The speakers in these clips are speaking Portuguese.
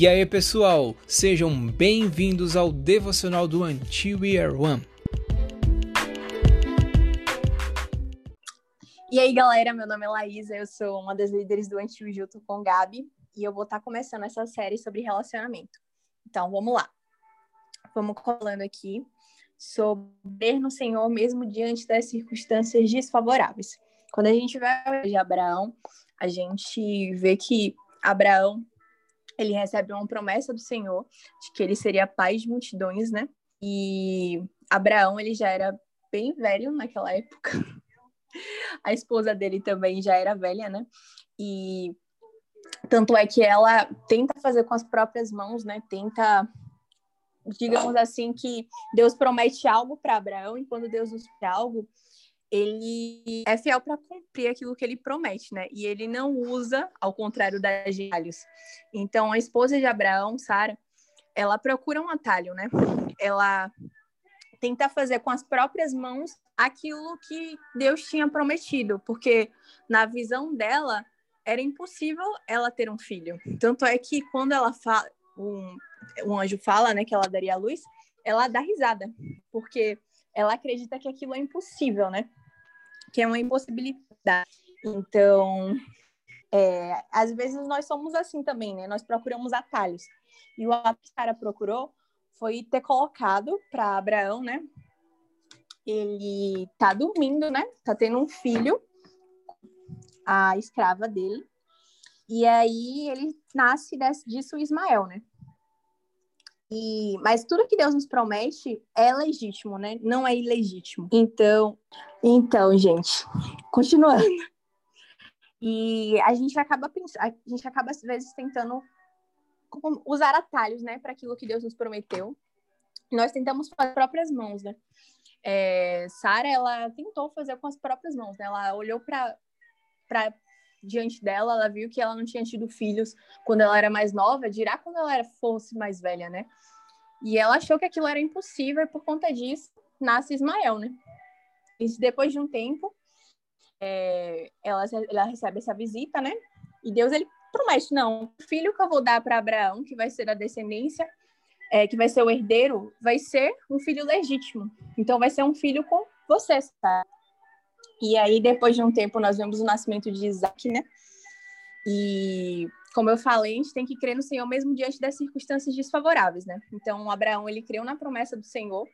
E aí, pessoal, sejam bem-vindos ao devocional do Until We Are One. E aí, galera, meu nome é Laísa, eu sou uma das líderes do Until junto com Gabi, e eu vou estar começando essa série sobre relacionamento. Então, vamos lá. Vamos falando aqui sobre no Senhor mesmo diante das circunstâncias desfavoráveis. Quando a gente vai de Abraão, a gente vê que Abraão ele recebe uma promessa do Senhor de que ele seria pai de multidões, né? E Abraão ele já era bem velho naquela época. A esposa dele também já era velha, né? E tanto é que ela tenta fazer com as próprias mãos, né? Tenta digamos assim que Deus promete algo para Abraão e quando Deus nos promete algo, ele é fiel para cumprir aquilo que ele promete, né? E ele não usa, ao contrário das galhos. Então, a esposa de Abraão, Sara, ela procura um atalho, né? Ela tenta fazer com as próprias mãos aquilo que Deus tinha prometido, porque na visão dela era impossível ela ter um filho. Tanto é que quando ela fala, um, um anjo fala, né, que ela daria a luz, ela dá risada, porque ela acredita que aquilo é impossível, né? Que é uma impossibilidade. Então, é, às vezes nós somos assim também, né? Nós procuramos atalhos. E o atalho que cara procurou foi ter colocado para Abraão, né? Ele tá dormindo, né? Tá tendo um filho, a escrava dele. E aí ele nasce disso Ismael, né? E, mas tudo que Deus nos promete é legítimo, né? Não é ilegítimo. Então, então, gente, continuando. E a gente acaba pensando, a gente acaba às vezes tentando usar atalhos, né, para aquilo que Deus nos prometeu. Nós tentamos com as próprias mãos, né? É, Sara, ela tentou fazer com as próprias mãos, né? Ela olhou para diante dela, ela viu que ela não tinha tido filhos quando ela era mais nova, dirá quando ela fosse mais velha, né? E ela achou que aquilo era impossível e por conta disso nasce Ismael, né? E depois de um tempo, é, ela, ela recebe essa visita, né? E Deus ele promete, não, o filho que eu vou dar para Abraão, que vai ser a descendência, é, que vai ser o herdeiro, vai ser um filho legítimo. Então vai ser um filho com você, tá? E aí, depois de um tempo, nós vemos o nascimento de Isaac, né? E, como eu falei, a gente tem que crer no Senhor mesmo diante das circunstâncias desfavoráveis, né? Então, Abraão, ele creu na promessa do Senhor.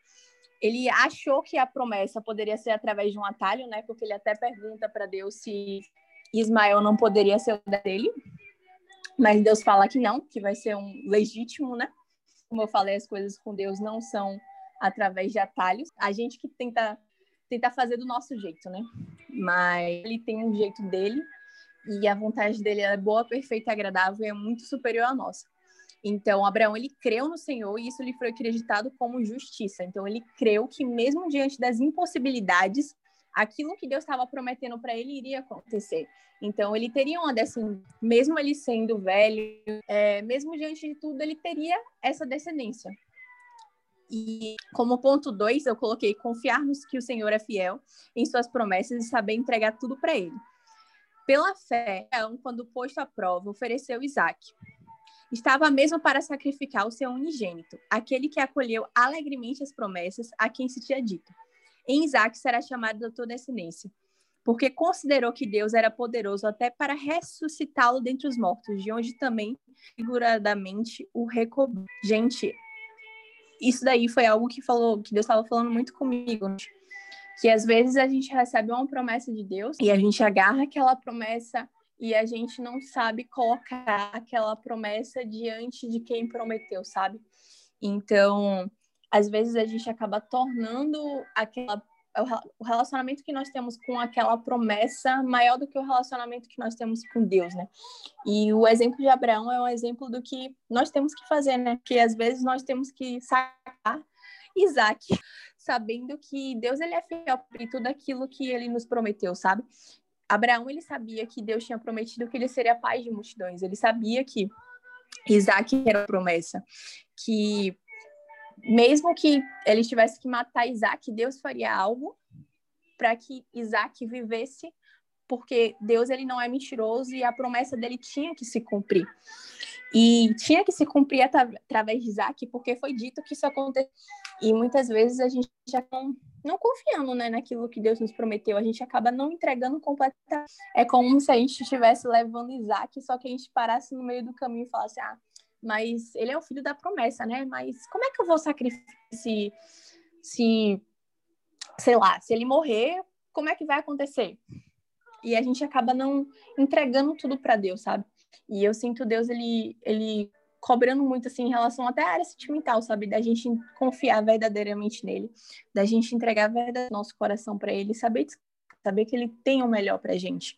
Ele achou que a promessa poderia ser através de um atalho, né? Porque ele até pergunta para Deus se Ismael não poderia ser o dele. Mas Deus fala que não, que vai ser um legítimo, né? Como eu falei, as coisas com Deus não são através de atalhos. A gente que tenta tentar fazer do nosso jeito, né? Mas ele tem um jeito dele e a vontade dele é boa, perfeita agradável e é muito superior à nossa. Então, Abraão, ele creu no Senhor e isso lhe foi acreditado como justiça. Então, ele creu que mesmo diante das impossibilidades, aquilo que Deus estava prometendo para ele iria acontecer. Então, ele teria uma descendência, mesmo ele sendo velho, é, mesmo diante de tudo, ele teria essa descendência. E como ponto dois, eu coloquei confiar nos que o Senhor é fiel em suas promessas e saber entregar tudo para ele. Pela fé, quando posto à prova, ofereceu Isaac. Estava mesmo para sacrificar o seu unigênito, aquele que acolheu alegremente as promessas a quem se tinha dito. Em Isaac será chamado da tua descendência, porque considerou que Deus era poderoso até para ressuscitá-lo dentre os mortos, de onde também figuradamente o recobrou. Gente, isso daí foi algo que falou, que Deus estava falando muito comigo, né? que às vezes a gente recebe uma promessa de Deus e a gente agarra aquela promessa e a gente não sabe colocar aquela promessa diante de quem prometeu, sabe? Então, às vezes a gente acaba tornando aquela o relacionamento que nós temos com aquela promessa maior do que o relacionamento que nós temos com Deus, né? E o exemplo de Abraão é um exemplo do que nós temos que fazer, né? Que às vezes nós temos que sacar Isaac, sabendo que Deus ele é fiel em tudo aquilo que ele nos prometeu, sabe? Abraão ele sabia que Deus tinha prometido que ele seria pai de multidões. Ele sabia que Isaac era promessa, que mesmo que ele tivesse que matar Isaac, Deus faria algo para que Isaac vivesse, porque Deus ele não é mentiroso e a promessa dele tinha que se cumprir. E tinha que se cumprir através de Isaac, porque foi dito que isso aconteceu. E muitas vezes a gente já não, não confiando né, naquilo que Deus nos prometeu, a gente acaba não entregando completamente. É como se a gente estivesse levando Isaac, só que a gente parasse no meio do caminho e falasse: ah, mas ele é o filho da promessa, né? Mas como é que eu vou sacrificar se, se sei lá, se ele morrer, como é que vai acontecer? E a gente acaba não entregando tudo para Deus, sabe? E eu sinto Deus ele ele cobrando muito assim em relação até à área sentimental, sabe? Da gente confiar verdadeiramente nele, da gente entregar verdade nosso coração para ele, saber saber que ele tem o melhor pra gente.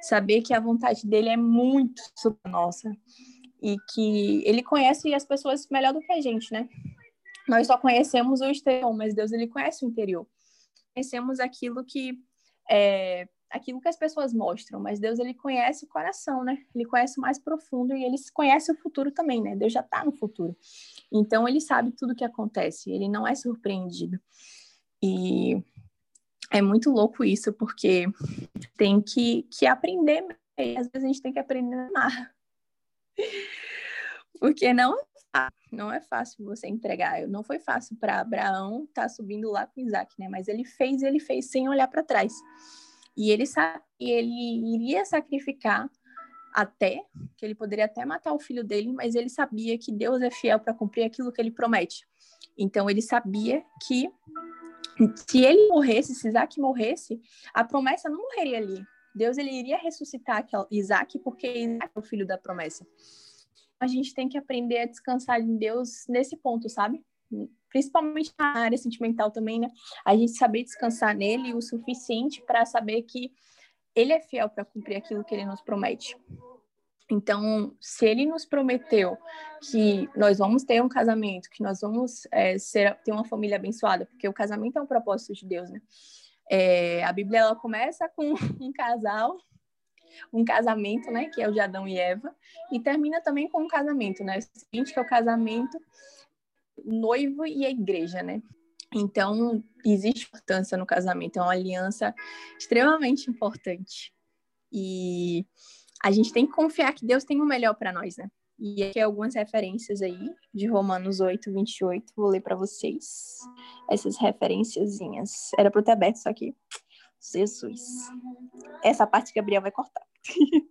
Saber que a vontade dele é muito nossa e que ele conhece as pessoas melhor do que a gente, né? Nós só conhecemos o exterior, mas Deus ele conhece o interior. Conhecemos aquilo que é, aquilo que as pessoas mostram, mas Deus ele conhece o coração, né? Ele conhece mais profundo e ele conhece o futuro também, né? Deus já está no futuro. Então ele sabe tudo o que acontece, ele não é surpreendido. E é muito louco isso, porque tem que, que aprender, às vezes a gente tem que aprender a amar. Porque não é não é fácil você entregar. Não foi fácil para Abraão estar tá subindo lá com Isaac, né? Mas ele fez, ele fez sem olhar para trás. E ele sabe ele iria sacrificar até, que ele poderia até matar o filho dele, mas ele sabia que Deus é fiel para cumprir aquilo que ele promete. Então ele sabia que se ele morresse, se Isaac morresse, a promessa não morreria ali. Deus ele iria ressuscitar Isaac porque Isaac é o filho da promessa. A gente tem que aprender a descansar em Deus nesse ponto, sabe? principalmente na área sentimental também, né? A gente saber descansar nele o suficiente para saber que ele é fiel para cumprir aquilo que ele nos promete. Então, se ele nos prometeu que nós vamos ter um casamento, que nós vamos é, ser, ter uma família abençoada, porque o casamento é um propósito de Deus, né? É, a Bíblia ela começa com um casal, um casamento, né, que é o de Adão e Eva, e termina também com um casamento, né? O seguinte que é o casamento noivo e a igreja, né? Então, existe importância no casamento, é uma aliança extremamente importante. E a gente tem que confiar que Deus tem o melhor para nós, né? E aqui algumas referências aí de Romanos 8, 28. Vou ler para vocês essas referenciazinhas. Era para eu ter aberto isso aqui. Jesus. Essa parte Gabriel vai cortar.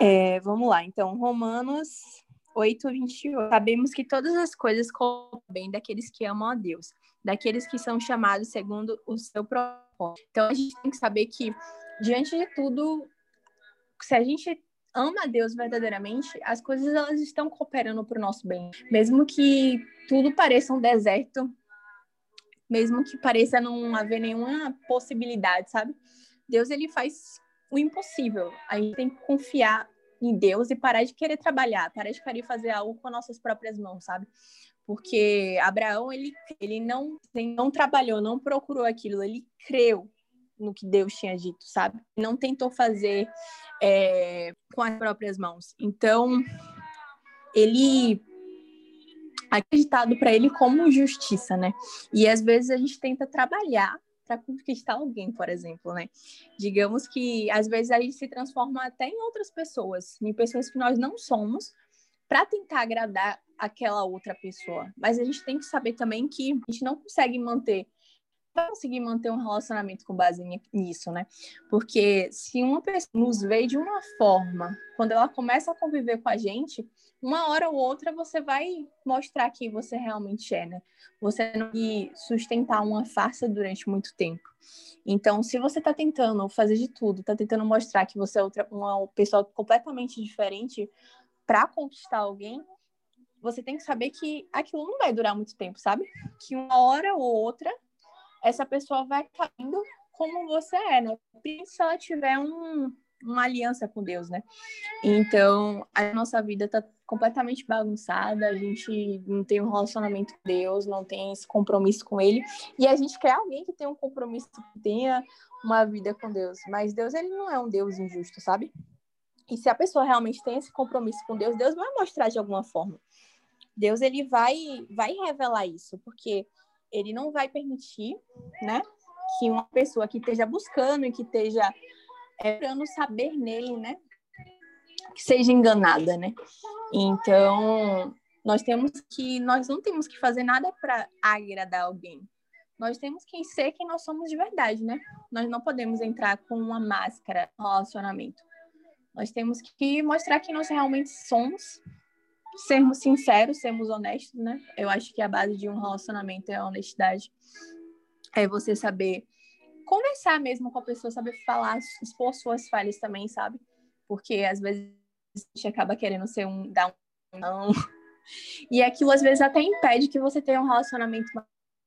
é, vamos lá, então, Romanos 8, 28. Sabemos que todas as coisas bem daqueles que amam a Deus, daqueles que são chamados segundo o seu propósito. Então a gente tem que saber que, diante de tudo, se a gente ama a Deus verdadeiramente, as coisas elas estão cooperando para o nosso bem. Mesmo que tudo pareça um deserto, mesmo que pareça não haver nenhuma possibilidade, sabe? Deus ele faz o impossível. A gente tem que confiar em Deus e parar de querer trabalhar, parar de querer fazer algo com nossas próprias mãos, sabe? Porque Abraão, ele, ele não, não trabalhou, não procurou aquilo, ele creu no que Deus tinha dito, sabe? Não tentou fazer é, com as próprias mãos. Então, ele acreditado para ele como justiça, né? E às vezes a gente tenta trabalhar para conquistar alguém, por exemplo, né? Digamos que às vezes a gente se transforma até em outras pessoas, em pessoas que nós não somos, para tentar agradar aquela outra pessoa. Mas a gente tem que saber também que a gente não consegue manter vai conseguir manter um relacionamento com base nisso, né? Porque se uma pessoa nos vê de uma forma, quando ela começa a conviver com a gente, uma hora ou outra você vai mostrar quem você realmente é, né? Você não vai sustentar uma farsa durante muito tempo. Então, se você está tentando fazer de tudo, está tentando mostrar que você é outra, uma pessoa completamente diferente para conquistar alguém, você tem que saber que aquilo não vai durar muito tempo, sabe? Que uma hora ou outra essa pessoa vai caindo como você é, né? Principalmente se ela tiver um, uma aliança com Deus, né? Então, a nossa vida tá completamente bagunçada, a gente não tem um relacionamento com Deus, não tem esse compromisso com Ele, e a gente quer alguém que tenha um compromisso, que tenha uma vida com Deus, mas Deus, ele não é um Deus injusto, sabe? E se a pessoa realmente tem esse compromisso com Deus, Deus vai mostrar de alguma forma. Deus, ele vai, vai revelar isso, porque ele não vai permitir, né, que uma pessoa que esteja buscando e que esteja é, procurando saber nele, né, que seja enganada, né? Então, nós temos que nós não temos que fazer nada para agradar alguém. Nós temos que ser quem nós somos de verdade, né? Nós não podemos entrar com uma máscara no relacionamento. Nós temos que mostrar quem nós realmente somos, sermos sinceros, sermos honestos, né? Eu acho que a base de um relacionamento é a honestidade. É você saber conversar mesmo com a pessoa, saber falar, expor suas falhas também, sabe? Porque às vezes a gente acaba querendo ser um dar um não. E aquilo às vezes até impede que você tenha um relacionamento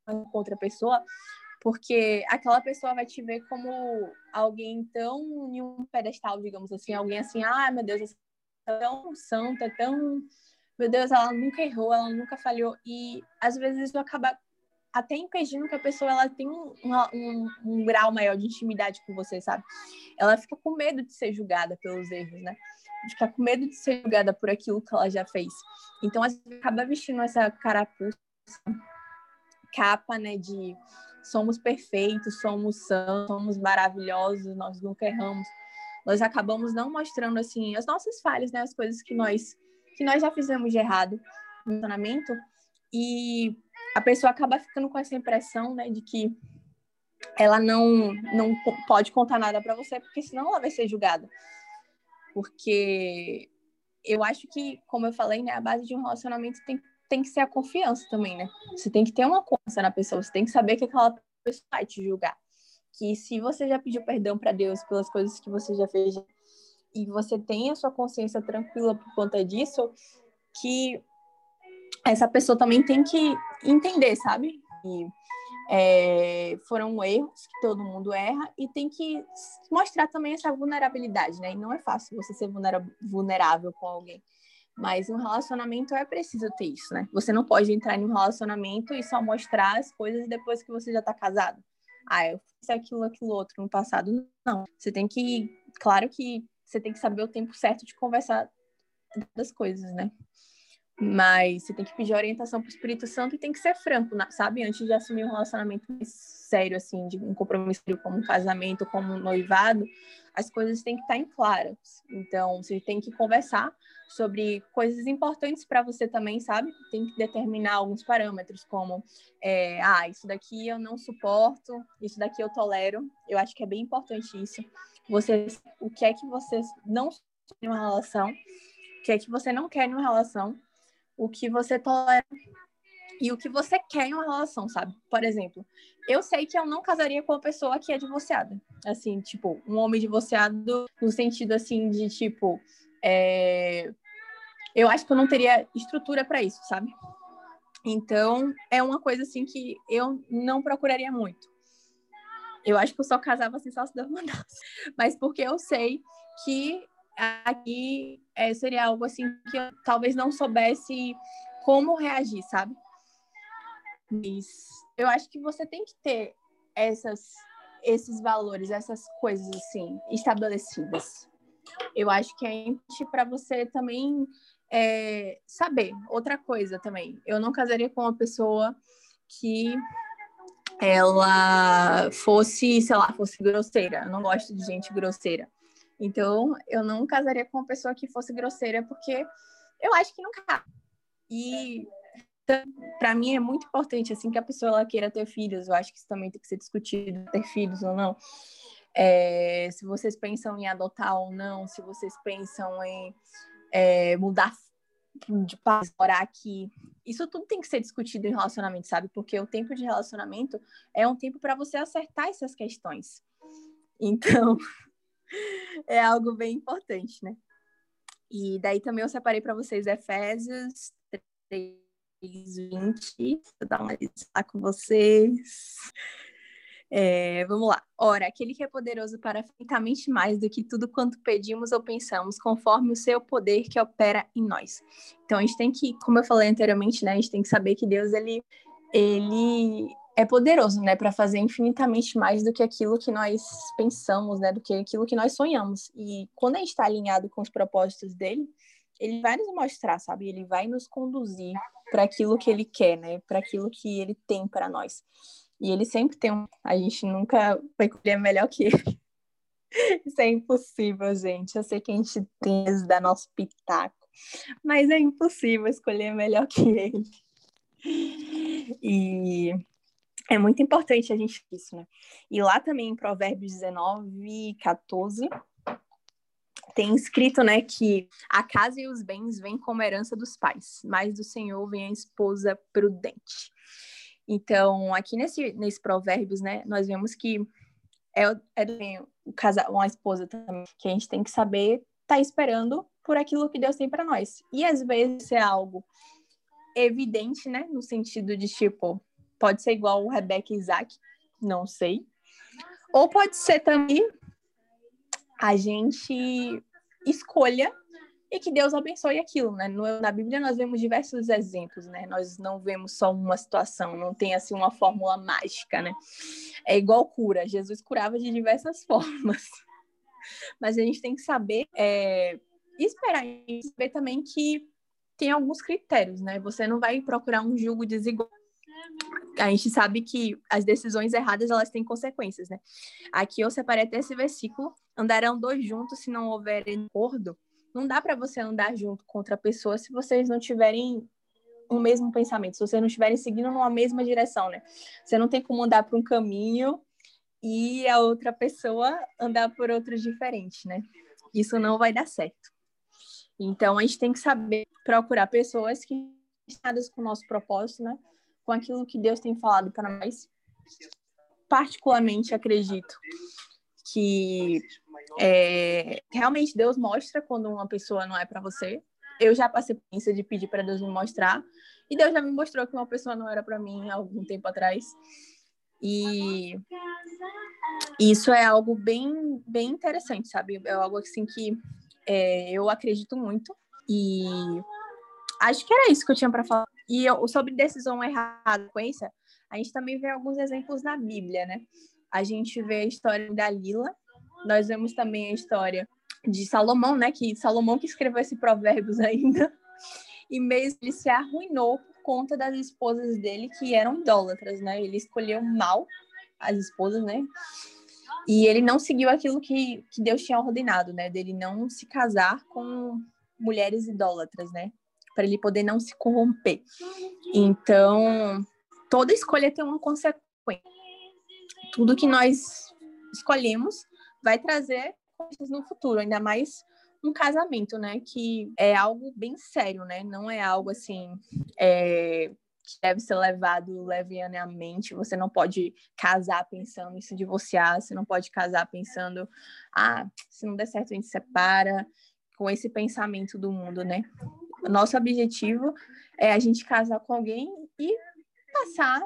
com outra pessoa, porque aquela pessoa vai te ver como alguém tão em um pedestal, digamos assim, alguém assim, ah, meu Deus, é tão santa, tão meu Deus, ela nunca errou, ela nunca falhou e às vezes isso acaba até impedindo que a pessoa ela tenha um, um, um, grau maior de intimidade com você, sabe? Ela fica com medo de ser julgada pelos erros, né? Fica com medo de ser julgada por aquilo que ela já fez. Então, acaba vestindo essa carapuça, capa, né, de somos perfeitos, somos santos, somos maravilhosos, nós nunca erramos. Nós acabamos não mostrando, assim, as nossas falhas, né? As coisas que nós, que nós já fizemos de errado no relacionamento. E a pessoa acaba ficando com essa impressão, né, de que ela não não pode contar nada para você, porque senão ela vai ser julgada. Porque eu acho que, como eu falei, né, a base de um relacionamento tem, tem que ser a confiança também, né? Você tem que ter uma confiança na pessoa, você tem que saber que aquela pessoa vai te julgar. Que se você já pediu perdão para Deus pelas coisas que você já fez e você tem a sua consciência tranquila por conta disso, que essa pessoa também tem que entender, sabe? E, é, foram erros que todo mundo erra e tem que mostrar também essa vulnerabilidade, né? E não é fácil você ser vulnerável com alguém. Mas um relacionamento é preciso ter isso, né? Você não pode entrar em um relacionamento e só mostrar as coisas depois que você já tá casado. Ah, eu fiz aquilo, aquilo outro no passado. Não. Você tem que. Claro que você tem que saber o tempo certo de conversar das coisas, né? Mas você tem que pedir orientação para o Espírito Santo e tem que ser franco, sabe? Antes de assumir um relacionamento mais sério, assim, de um compromisso como um casamento, como um noivado, as coisas têm que estar em claras. Então, você tem que conversar sobre coisas importantes para você também, sabe? Tem que determinar alguns parâmetros, como, é, ah, isso daqui eu não suporto, isso daqui eu tolero. Eu acho que é bem importante isso. Você, o que é que você não em uma relação, o que é que você não quer em uma relação o que você tolera e o que você quer em uma relação, sabe? Por exemplo, eu sei que eu não casaria com uma pessoa que é divorciada. Assim, tipo, um homem divorciado no sentido, assim, de, tipo... É... Eu acho que eu não teria estrutura para isso, sabe? Então, é uma coisa, assim, que eu não procuraria muito. Eu acho que eu só casava assim só se Deus mandasse. Mas porque eu sei que aqui é, seria algo assim que eu talvez não soubesse como reagir, sabe? Mas eu acho que você tem que ter essas, esses valores, essas coisas assim estabelecidas. Eu acho que é para você também é, saber. Outra coisa também, eu não casaria com uma pessoa que ela fosse, sei lá, fosse grosseira. Eu não gosto de gente grosseira. Então, eu não casaria com uma pessoa que fosse grosseira, porque eu acho que não cabe. E para mim é muito importante assim que a pessoa ela queira ter filhos. Eu acho que isso também tem que ser discutido, ter filhos ou não. É, se vocês pensam em adotar ou não, se vocês pensam em é, mudar de país, morar aqui. Isso tudo tem que ser discutido em relacionamento, sabe? Porque o tempo de relacionamento é um tempo para você acertar essas questões. Então, é algo bem importante, né? E daí também eu separei para vocês Efésios 3, 20. Vou dar uma lá com vocês. É, vamos lá. Ora, aquele que é poderoso para infinitamente mais do que tudo quanto pedimos ou pensamos, conforme o seu poder que opera em nós. Então, a gente tem que, como eu falei anteriormente, né, a gente tem que saber que Deus, ele, ele é poderoso, né, para fazer infinitamente mais do que aquilo que nós pensamos, né, do que aquilo que nós sonhamos. E quando a gente está alinhado com os propósitos dele, ele vai nos mostrar, sabe? Ele vai nos conduzir para aquilo que ele quer, né, para aquilo que ele tem para nós. E ele sempre tem um. A gente nunca vai colher melhor que ele. Isso é impossível, gente. Eu sei que a gente tem que dar nosso pitaco, mas é impossível escolher melhor que ele. E é muito importante a gente isso, né? E lá também em Provérbios 19, 14, tem escrito, né, que a casa e os bens vêm como herança dos pais, mas do Senhor vem a esposa prudente. Então, aqui nesse, nesse Provérbios, né, nós vemos que é, é o casal, uma esposa também, que a gente tem que saber estar tá esperando por aquilo que Deus tem para nós. E às vezes é algo evidente, né, no sentido de tipo, pode ser igual o Rebeca e Isaac, não sei. Ou pode ser também a gente escolha e que Deus abençoe aquilo, né? Na Bíblia nós vemos diversos exemplos, né? Nós não vemos só uma situação, não tem assim uma fórmula mágica, né? É igual cura, Jesus curava de diversas formas. Mas a gente tem que saber é, esperar e saber também que tem alguns critérios, né? Você não vai procurar um julgo desigual a gente sabe que as decisões erradas elas têm consequências, né? Aqui eu separei até esse versículo: andarão dois juntos se não houver acordo. Não dá para você andar junto com outra pessoa se vocês não tiverem o mesmo pensamento, se vocês não estiverem seguindo numa mesma direção, né? Você não tem como andar por um caminho e a outra pessoa andar por outro diferente, né? Isso não vai dar certo. Então a gente tem que saber procurar pessoas que estão com o nosso propósito, né? com aquilo que Deus tem falado para nós. Particularmente acredito que é, realmente Deus mostra quando uma pessoa não é para você. Eu já passei por isso de pedir para Deus me mostrar e Deus já me mostrou que uma pessoa não era para mim há algum tempo atrás. E isso é algo bem, bem interessante, sabe? É algo assim que é, eu acredito muito e acho que era isso que eu tinha para falar. E sobre decisão errada, sequência, a gente também vê alguns exemplos na Bíblia, né? A gente vê a história da Lila, nós vemos também a história de Salomão, né? Que Salomão que escreveu esse provérbios ainda, e mesmo ele se arruinou por conta das esposas dele que eram idólatras, né? Ele escolheu mal as esposas, né? E ele não seguiu aquilo que, que Deus tinha ordenado, né? Dele não se casar com mulheres idólatras, né? para ele poder não se corromper. Então, toda escolha tem uma consequência. Tudo que nós escolhemos vai trazer coisas no futuro, ainda mais um casamento, né? Que é algo bem sério, né? Não é algo assim é, que deve ser levado levianamente. Você não pode casar pensando em se divorciar, você não pode casar pensando, ah, se não der certo a gente separa, com esse pensamento do mundo, né? nosso objetivo é a gente casar com alguém e passar